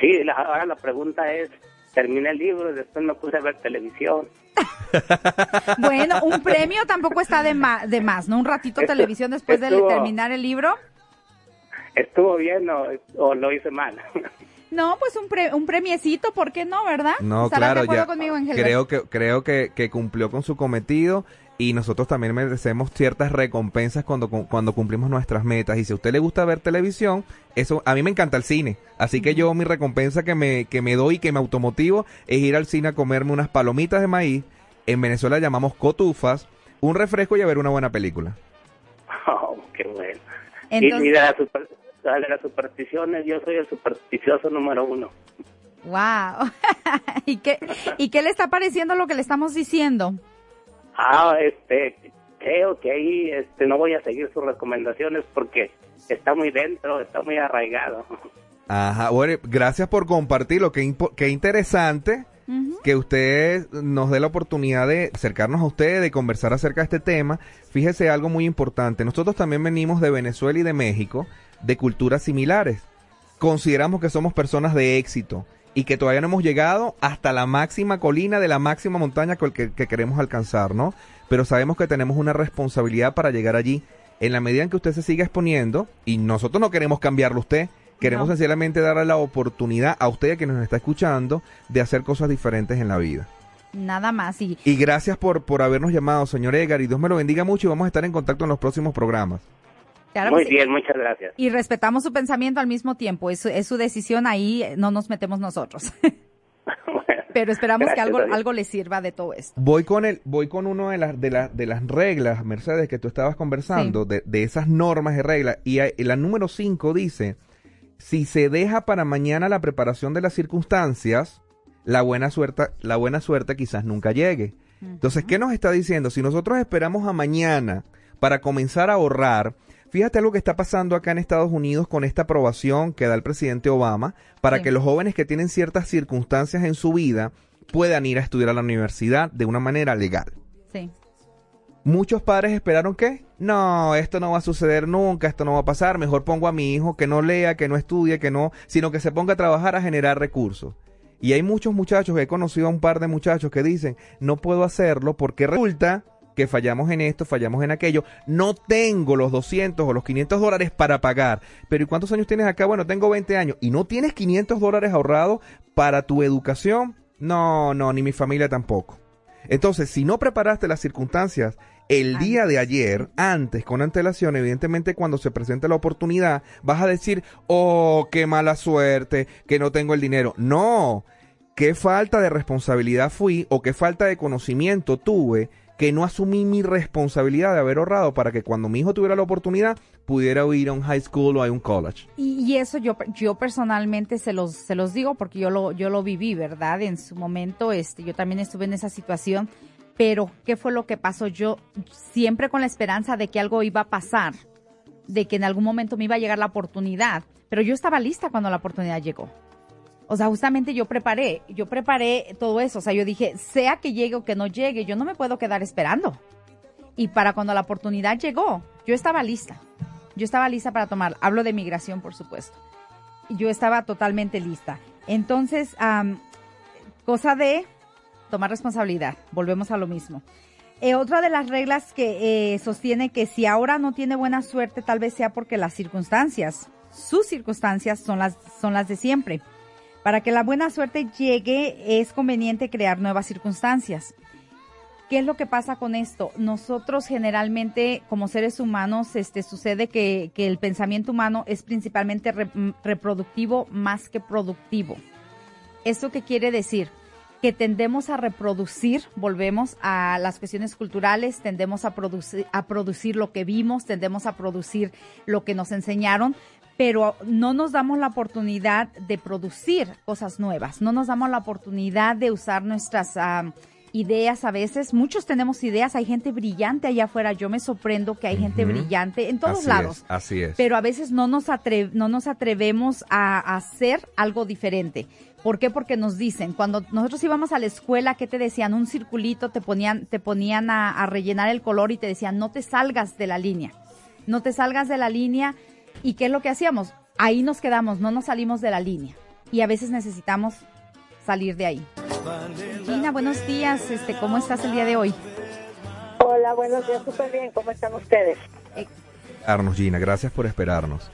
Sí, la, ahora la pregunta es, terminé el libro y después me puse a ver televisión. Bueno, un premio tampoco está de, ma- de más, ¿no? Un ratito televisión después de estuvo- terminar el libro. ¿Estuvo bien o, o lo hice mal? No, pues un, pre- un premiecito, ¿por qué no, verdad? No, ¿Estarás claro, de acuerdo ya. conmigo, Ángel? Creo que creo que, que cumplió con su cometido y nosotros también merecemos ciertas recompensas cuando cu- cuando cumplimos nuestras metas. Y si a usted le gusta ver televisión, eso a mí me encanta el cine. Así que yo mi recompensa que me que me doy, que me automotivo es ir al cine a comerme unas palomitas de maíz. En Venezuela llamamos cotufas, un refresco y a ver una buena película. Oh, qué bueno. Entonces- y, y de, las super- de las supersticiones, yo soy el supersticioso número uno. Wow. ¿Y, qué, ¿Y qué le está pareciendo lo que le estamos diciendo? Ah, este, creo que ahí este, no voy a seguir sus recomendaciones porque está muy dentro, está muy arraigado. Ajá, bueno, gracias por compartirlo, qué, qué interesante que usted nos dé la oportunidad de acercarnos a usted, de conversar acerca de este tema. Fíjese algo muy importante, nosotros también venimos de Venezuela y de México, de culturas similares. Consideramos que somos personas de éxito y que todavía no hemos llegado hasta la máxima colina de la máxima montaña que, que- que queremos alcanzar, ¿no? Pero sabemos que tenemos una responsabilidad para llegar allí. En la medida en que usted se siga exponiendo, y nosotros no queremos cambiarlo a usted, queremos No. sencillamente darle la oportunidad a usted que nos está escuchando de hacer cosas diferentes en la vida. Nada más. Y Y gracias por, por habernos llamado, señor Edgar, y Dios me lo bendiga mucho y vamos a estar en contacto en los próximos programas. Claro muy sí. bien, muchas gracias. Y respetamos su pensamiento al mismo tiempo. Es, su- es su decisión ahí, no nos metemos nosotros. Bueno, Pero esperamos que algo, algo le sirva de todo esto. Voy con el, voy con uno de las, de las, de las reglas, Mercedes, que tú estabas conversando, de, de esas normas y reglas. Y, hay- y la número 5 dice, si se deja para mañana la preparación de las circunstancias, la buena suerte, la buena suerte quizás nunca llegue. Entonces, ¿qué nos está diciendo? Si nosotros esperamos a mañana para comenzar a ahorrar, fíjate algo que está pasando acá en Estados Unidos con esta aprobación que da el presidente Obama para Sí. que los jóvenes que tienen ciertas circunstancias en su vida puedan ir a estudiar a la universidad de una manera legal. Sí. Muchos padres esperaron que, no, esto no va a suceder nunca, esto no va a pasar, mejor pongo a mi hijo que no lea, que no estudie, que no, sino que se ponga a trabajar a generar recursos. Y hay muchos muchachos, he conocido a un par de muchachos que dicen, no puedo hacerlo porque resulta que fallamos en esto, fallamos en aquello, no tengo los 200 o los 500 dólares para pagar. Pero ¿y cuántos años tienes acá? Bueno, tengo 20 años. ¿Y no tienes 500 dólares ahorrados para tu educación? No, no, ni mi familia tampoco. Entonces, si no preparaste las circunstancias el día de ayer, antes, con antelación, evidentemente cuando se presente la oportunidad, vas a decir, oh, qué mala suerte, que no tengo el dinero. No, qué falta de responsabilidad fui o qué falta de conocimiento tuve que no asumí mi responsabilidad de haber ahorrado para que cuando mi hijo tuviera la oportunidad pudiera ir a un high school o a un college. Y, eso yo, yo personalmente se los, se los digo porque yo lo, yo lo viví, ¿verdad? En su momento, este, yo también estuve en esa situación pero, ¿qué fue lo que pasó? Yo siempre con la esperanza de que algo iba a pasar, de que en algún momento me iba a llegar la oportunidad, pero yo estaba lista cuando la oportunidad llegó. O sea, justamente yo preparé, yo preparé todo eso. O sea, yo dije, sea que llegue o que no llegue, yo no me puedo quedar esperando. Y para cuando la oportunidad llegó, yo estaba lista. Yo estaba lista para tomar. Hablo de migración, por supuesto. Yo estaba totalmente lista. Entonces, cosa de tomar responsabilidad. Volvemos a lo mismo. Eh, otra de las reglas que eh, sostiene que si ahora no tiene buena suerte, tal vez sea porque las circunstancias, sus circunstancias son las, son las de siempre. Para que la buena suerte llegue es conveniente crear nuevas circunstancias. ¿Qué es lo que pasa con esto? Nosotros generalmente como seres humanos este, sucede que, el pensamiento humano es principalmente reproductivo más que productivo. ¿Esto qué quiere decir? que tendemos a reproducir, volvemos a las cuestiones culturales, tendemos a producir, a producir lo que vimos, tendemos a producir lo que nos enseñaron, pero no nos damos la oportunidad de producir cosas nuevas, no nos damos la oportunidad de usar nuestras ideas a veces. Muchos tenemos ideas, hay gente brillante allá afuera, yo me sorprendo que hay gente brillante en todos lados. así es. Pero a veces no nos, no nos atrevemos a hacer algo diferente. ¿Por qué? Porque nos dicen, cuando nosotros íbamos a la escuela, ¿qué te decían? Un circulito, te ponían, te ponían a, rellenar el color y te decían, no te salgas de la línea, no te salgas de la línea. ¿Y qué es lo que hacíamos? Ahí nos quedamos, no nos salimos de la línea. Y a veces necesitamos salir de ahí. Gina, buenos días, este, ¿cómo estás el día de hoy? Hola, buenos días, súper bien, ¿cómo están ustedes? Eh, Arnos, Gina, gracias por esperarnos.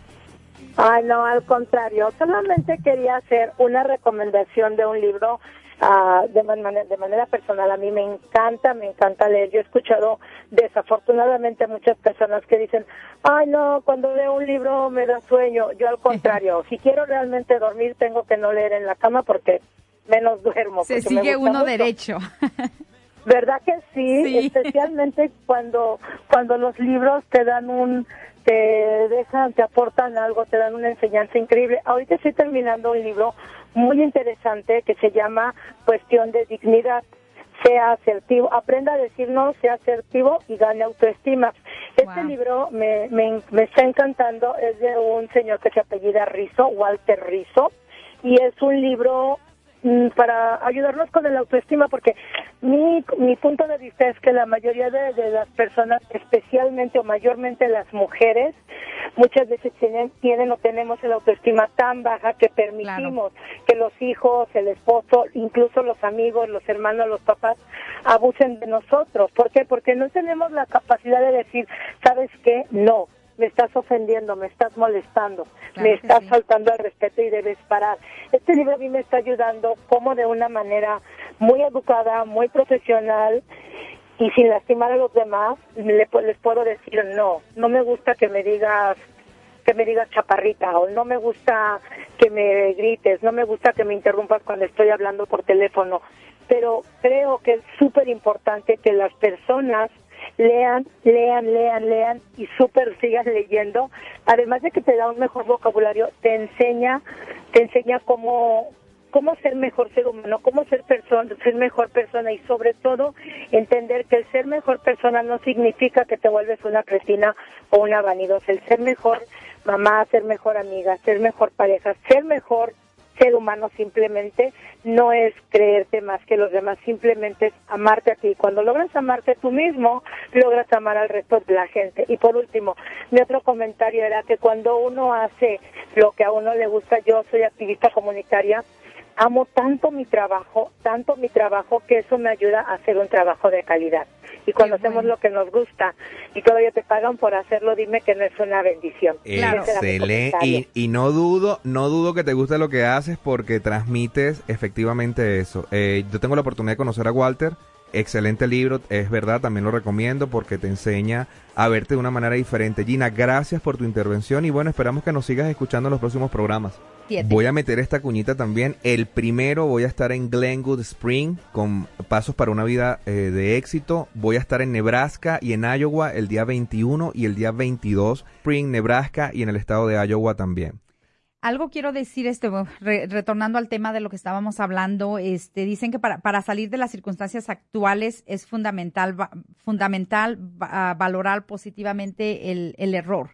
Ay, no, al contrario. Solamente quería hacer una recomendación de un libro uh, de, de manera personal. A mí me encanta, me encanta leer. Yo he escuchado desafortunadamente a muchas personas que dicen, ay, no, cuando leo un libro me da sueño. Yo al contrario, si quiero realmente dormir, tengo que no leer en la cama porque menos duermo. Se sigue uno derecho. ¿Verdad que sí? sí? Especialmente cuando, cuando los libros te dan un te dejan, te aportan algo, te dan una enseñanza increíble. Ahorita estoy terminando un libro muy interesante que se llama Cuestión de Dignidad. Sea asertivo, aprenda a decir no, sea asertivo y gane autoestima. Este libro me, me, me está encantando, es de un señor que se apellida Rizzo, Walter Rizzo, y es un libro para ayudarnos con el autoestima, porque mi, mi punto de vista es que la mayoría de, las personas, especialmente o mayormente las mujeres, muchas veces tienen, tienen o tenemos el autoestima tan baja que permitimos que los hijos, el esposo, incluso los amigos, los hermanos, los papás, abusen de nosotros. ¿Por qué? Porque no tenemos la capacidad de decir, ¿sabes qué? No me estás ofendiendo, me estás molestando, me estás faltando al respeto y debes parar. Este libro a mí me está ayudando como de una manera muy educada, muy profesional y sin lastimar a los demás, les puedo decir no, no me gusta que me digas que me digas chaparrita o no me gusta que me grites, no me gusta que me interrumpas cuando estoy hablando por teléfono, pero creo que es súper importante que las personas lean, lean, lean, lean y súper sigas leyendo. Además de que te da un mejor vocabulario, te enseña, te enseña cómo cómo ser mejor ser humano, cómo ser persona, ser mejor persona y sobre todo entender que el ser mejor persona no significa que te vuelves una cretina o una vanidosa. El ser mejor mamá, ser mejor amiga, ser mejor pareja, ser mejor ser humano simplemente no es creerte más que los demás, simplemente es amarte a ti. Cuando logras amarte tú mismo, logras amar al resto de la gente. Y por último, mi otro comentario era que cuando uno hace lo que a uno le gusta, yo soy activista comunitaria, amo tanto mi trabajo, tanto mi trabajo, que eso me ayuda a hacer un trabajo de calidad. Y cuando hacemos lo que nos gusta y todavía te pagan por hacerlo, dime que no es una bendición. Excelente. Y, y, no dudo, no dudo que te guste lo que haces porque transmites efectivamente eso. Eh, yo tengo la oportunidad de conocer a Walter. Excelente libro, es verdad, también lo recomiendo porque te enseña a verte de una manera diferente. Gina, gracias por tu intervención y bueno, esperamos que nos sigas escuchando en los próximos programas. Voy a meter esta cuñita también. El primero voy a estar en Glenwood Spring con Pasos para una Vida eh, de Éxito. Voy a estar en Nebraska y en Iowa el día 21 y el día 22. Spring, Nebraska y en el estado de Iowa también. Algo quiero decir, este, retornando al tema de lo que estábamos hablando, este, dicen que para, para salir de las circunstancias actuales es fundamental, fundamental valorar positivamente el, el error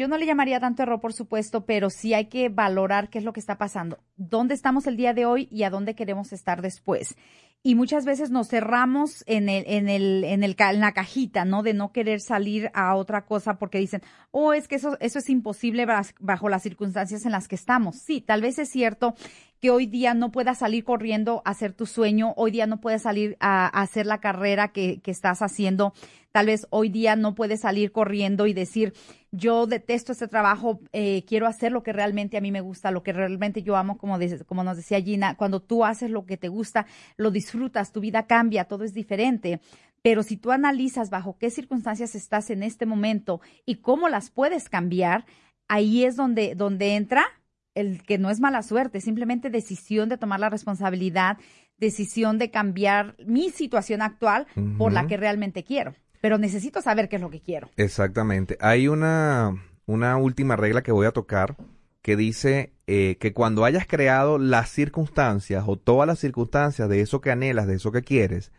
yo no le llamaría tanto error, por supuesto, pero sí hay que valorar qué es lo que está pasando, dónde estamos el día de hoy y a dónde queremos estar después. Y muchas veces nos cerramos en el, en el, en el, en la cajita, ¿no? De no querer salir a otra cosa porque dicen, oh, es que eso, eso es imposible bajo las circunstancias en las que estamos. Sí, tal vez es cierto que hoy día no puedas salir corriendo a hacer tu sueño, hoy día no puedes salir a, hacer la carrera que, que, estás haciendo, tal vez hoy día no puedes salir corriendo y decir, yo detesto este trabajo, eh, quiero hacer lo que realmente a mí me gusta, lo que realmente yo amo, como, como nos decía Gina, cuando tú haces lo que te gusta, lo disfrutas, tu vida cambia, todo es diferente. Pero si tú analizas bajo qué circunstancias estás en este momento y cómo las puedes cambiar, ahí es donde, donde entra el que no es mala suerte, simplemente decisión de tomar la responsabilidad, decisión de cambiar mi situación actual por la que realmente quiero. Pero necesito saber qué es lo que quiero. Exactamente. Hay una, una última regla que voy a tocar que dice eh, que cuando hayas creado las circunstancias o todas las circunstancias de eso que anhelas, de eso que quieres,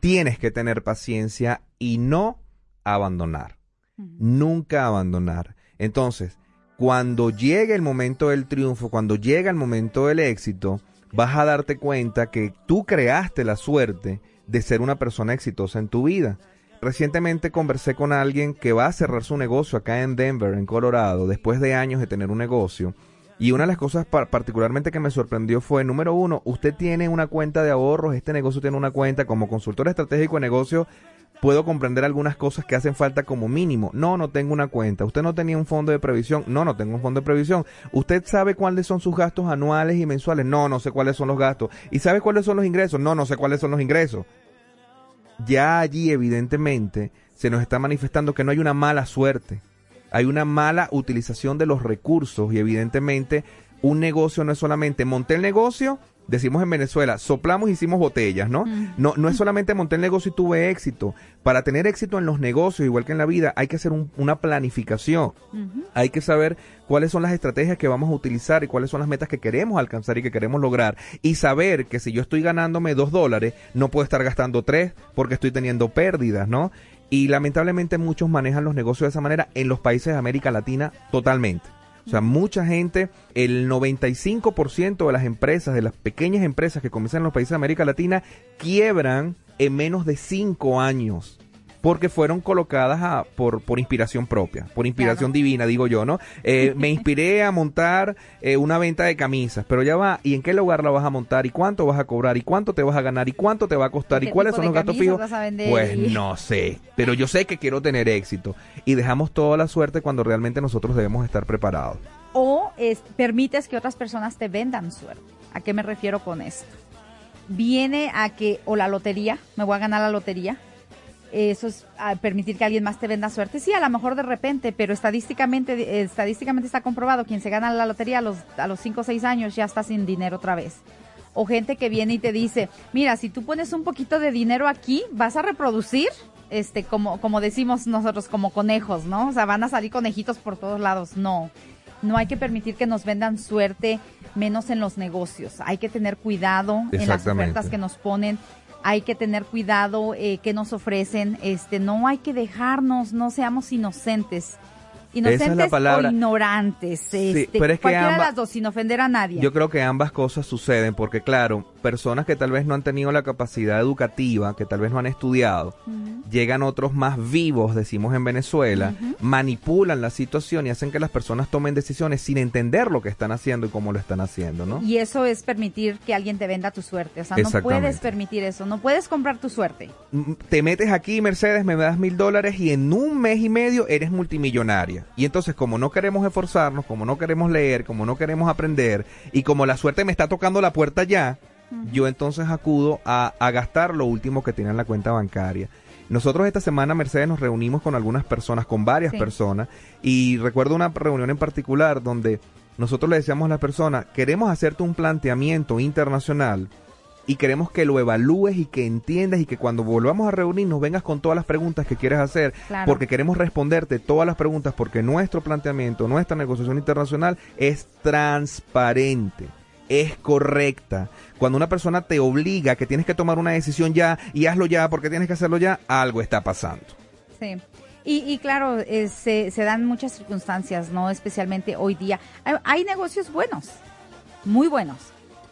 tienes que tener paciencia y no abandonar. Nunca abandonar. Entonces, cuando llegue el momento del triunfo, cuando llega el momento del éxito, vas a darte cuenta que tú creaste la suerte de ser una persona exitosa en tu vida. Recientemente conversé con alguien que va a cerrar su negocio acá en Denver, en Colorado, después de años de tener un negocio. Y una de las cosas particularmente que me sorprendió fue, número uno, usted tiene una cuenta de ahorros, este negocio tiene una cuenta como consultor estratégico de negocio, puedo comprender algunas cosas que hacen falta como mínimo. No, no tengo una cuenta. Usted no tenía un fondo de previsión. No, no tengo un fondo de previsión. Usted sabe cuáles son sus gastos anuales y mensuales. No, no sé cuáles son los gastos. ¿Y sabe cuáles son los ingresos? No, no sé cuáles son los ingresos. Ya allí evidentemente se nos está manifestando que no hay una mala suerte. Hay una mala utilización de los recursos y evidentemente un negocio no es solamente monté el negocio decimos en Venezuela, soplamos y hicimos botellas, ¿no? No, no es solamente monté el negocio y tuve éxito. Para tener éxito en los negocios, igual que en la vida, hay que hacer una planificación. Hay que saber cuáles son las estrategias que vamos a utilizar y cuáles son las metas que queremos alcanzar y que queremos lograr. Y saber que si yo estoy ganándome dos dólares, no puedo estar gastando tres porque estoy teniendo pérdidas, ¿no? Y lamentablemente muchos manejan los negocios de esa manera en los países de América Latina totalmente. O sea, mucha gente, el 95% de las empresas, de las pequeñas empresas que comienzan en los países de América Latina, quiebran en menos de cinco años porque fueron colocadas por, por inspiración propia, por inspiración divina, digo yo, ¿no? Eh, me inspiré a montar eh, una venta de camisas, pero ya va, ¿y en qué lugar la vas a montar? ¿Y cuánto vas a cobrar? ¿Y cuánto te vas a ganar? ¿Y cuánto te va a costar? ¿Y cuáles son los gastos fijos? Pues no sé, pero yo sé que quiero tener éxito y dejamos toda la suerte cuando realmente nosotros debemos estar preparados. O es, permites que otras personas te vendan suerte. ¿A qué me refiero con esto? Viene a que, o la lotería, me voy a ganar la lotería, eso es permitir que alguien más te venda suerte. Sí, a lo mejor de repente, pero estadísticamente, estadísticamente está comprobado, quien se gana la lotería a los, a los 5 o 6 años ya está sin dinero otra vez. O gente que viene y te dice, mira, si tú pones un poquito de dinero aquí, vas a reproducir, este, como, como decimos nosotros, como conejos, ¿no? O sea, van a salir conejitos por todos lados. No, no hay que permitir que nos vendan suerte, menos en los negocios. Hay que tener cuidado en las ofertas que nos ponen hay que tener cuidado eh, que nos ofrecen, este, no hay que dejarnos, no seamos inocentes. Inocentes palabra. o ignorantes. Este, pero es que cualquiera de ambas- las dos, sin ofender a nadie. Yo creo que ambas cosas suceden porque, claro, personas que tal vez no han tenido la capacidad educativa, que tal vez no han estudiado, llegan otros más vivos, decimos en Venezuela, manipulan la situación y hacen que las personas tomen decisiones sin entender lo que están haciendo y cómo lo están haciendo, ¿no? Y eso es permitir que alguien te venda tu suerte. O sea, no puedes permitir eso. No puedes comprar tu suerte. Mm, Te metes aquí, Mercedes, me das mil dólares y en un mes y medio eres multimillonaria. Y entonces, como no queremos esforzarnos, como no queremos leer, como no queremos aprender y como la suerte me está tocando la puerta ya, yo entonces acudo a, a gastar lo último que tiene en la cuenta bancaria. Nosotros esta semana, Mercedes, nos reunimos con algunas personas, con varias Sí. personas, y recuerdo una reunión en particular donde nosotros le decíamos a las personas, queremos hacerte un planteamiento internacional y queremos que lo evalúes y que entiendas y que cuando volvamos a reunirnos vengas con todas las preguntas que quieres hacer, Claro. porque queremos responderte todas las preguntas, porque nuestro planteamiento, nuestra negociación internacional es transparente. Es correcta. Cuando una persona te obliga que tienes que tomar una decisión ya y hazlo ya porque tienes que hacerlo ya, algo está pasando. Sí. Y, y claro, eh, se, se dan muchas circunstancias, ¿no? Especialmente hoy día. Hay, hay negocios buenos, muy buenos,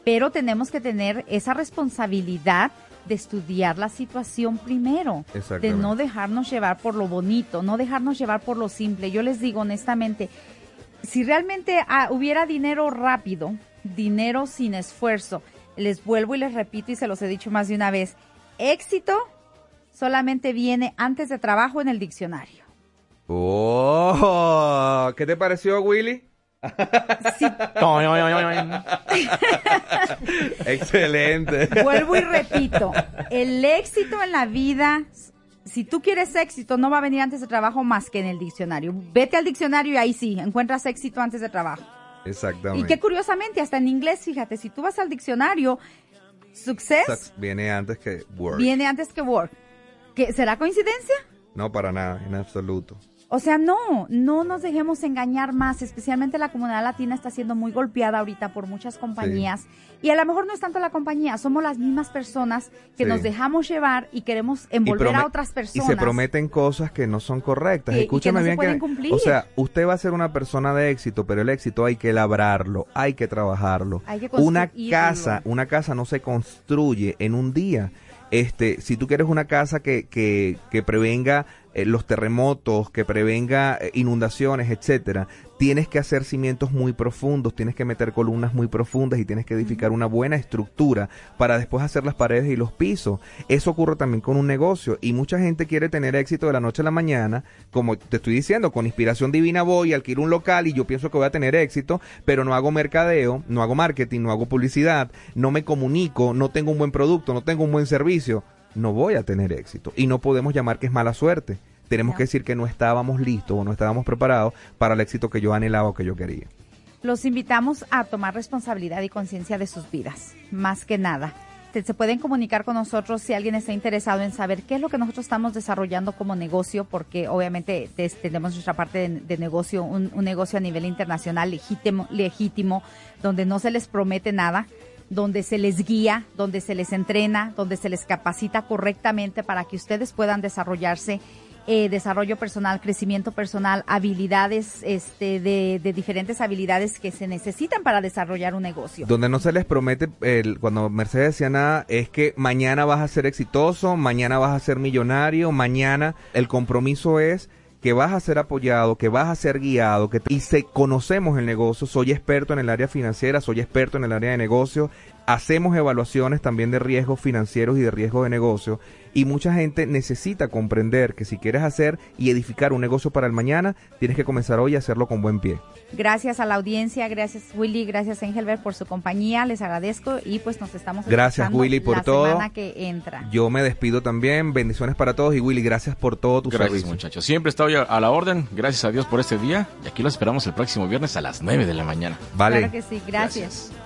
pero tenemos que tener esa responsabilidad de estudiar la situación primero, de no dejarnos llevar por lo bonito, no dejarnos llevar por lo simple. Yo les digo honestamente, si realmente ah, hubiera dinero rápido, dinero sin esfuerzo, les vuelvo y les repito y se los he dicho más de una vez, éxito solamente viene antes de trabajo en el diccionario. Oh, ¿qué te pareció, Willy? Excelente. Vuelvo y repito, el éxito en la vida, si tú quieres éxito, no va a venir antes de trabajo más que en el diccionario. Vete al diccionario y ahí sí, encuentras éxito antes de trabajo. Exactamente. Y que curiosamente, hasta en inglés, fíjate, si tú vas al diccionario, success viene antes que work. viene antes que work. ¿Qué, ¿Será coincidencia? No, para nada, en absoluto. O sea, no, no nos dejemos engañar más, especialmente la comunidad latina está siendo muy golpeada ahorita por muchas compañías y a lo mejor no es tanto la compañía, somos las mismas personas que Sí. nos dejamos llevar y queremos Y envolver a otras Y personas. se prometen cosas que no son correctas. Y que Escúchame no se bien pueden que, cumplir. o sea, usted va a ser una persona de éxito, pero el éxito hay que labrarlo, hay que trabajarlo. Hay que una casa, una casa no se construye en un día. Este, si tú quieres una casa que, que, que prevenga eh, los terremotos, que prevenga eh, inundaciones, etcétera, tienes que hacer cimientos muy profundos, tienes que meter columnas muy profundas y tienes que edificar una buena estructura para después hacer las paredes y los pisos. Eso ocurre también con un negocio y mucha gente quiere tener éxito de la noche a la mañana, como te estoy diciendo, con inspiración divina voy, alquilo un local y yo pienso que voy a tener éxito, pero no hago mercadeo, no hago marketing, no hago publicidad, no me comunico, no tengo un buen producto, no tengo un buen servicio, no voy a tener éxito y no podemos llamar que es mala suerte. Tenemos que decir que no estábamos listos o no estábamos preparados para el éxito que yo anhelaba o que yo quería. Los invitamos a tomar responsabilidad y conciencia de sus vidas, más que nada. Se pueden comunicar con nosotros si alguien está interesado en saber qué es lo que nosotros estamos desarrollando como negocio, porque obviamente te- tenemos nuestra parte de, de negocio, un, un negocio a nivel internacional legítimo, legítimo, donde no se les promete nada, donde se les guía, donde se les entrena, donde se les capacita correctamente para que ustedes puedan desarrollarse eh, desarrollo personal, crecimiento personal, habilidades este, de, de diferentes habilidades que se necesitan para desarrollar un negocio. Donde no se les promete, el, cuando Mercedes decía nada, es que mañana vas a ser exitoso, mañana vas a ser millonario, mañana el compromiso es que vas a ser apoyado, que vas a ser guiado, que y se conocemos el negocio, soy experto en el área financiera, soy experto en el área de negocio, hacemos evaluaciones también de riesgos financieros y de riesgos de negocio y mucha gente necesita comprender que si quieres hacer y edificar un negocio para el mañana, tienes que comenzar hoy a hacerlo con buen pie. Gracias a la audiencia, gracias Willy, gracias Engelbert por su compañía, les agradezco y pues nos estamos Gracias, Willy, por la todo. semana que entra. Yo me despido también. Bendiciones para todos. Y Willy, gracias por todo tu Gracias, servicio. muchachos. Siempre estoy a- a la orden. Gracias a Dios por este día. Y aquí lo esperamos el próximo viernes a las 9 de la mañana. Vale. Claro que sí, gracias. Gracias.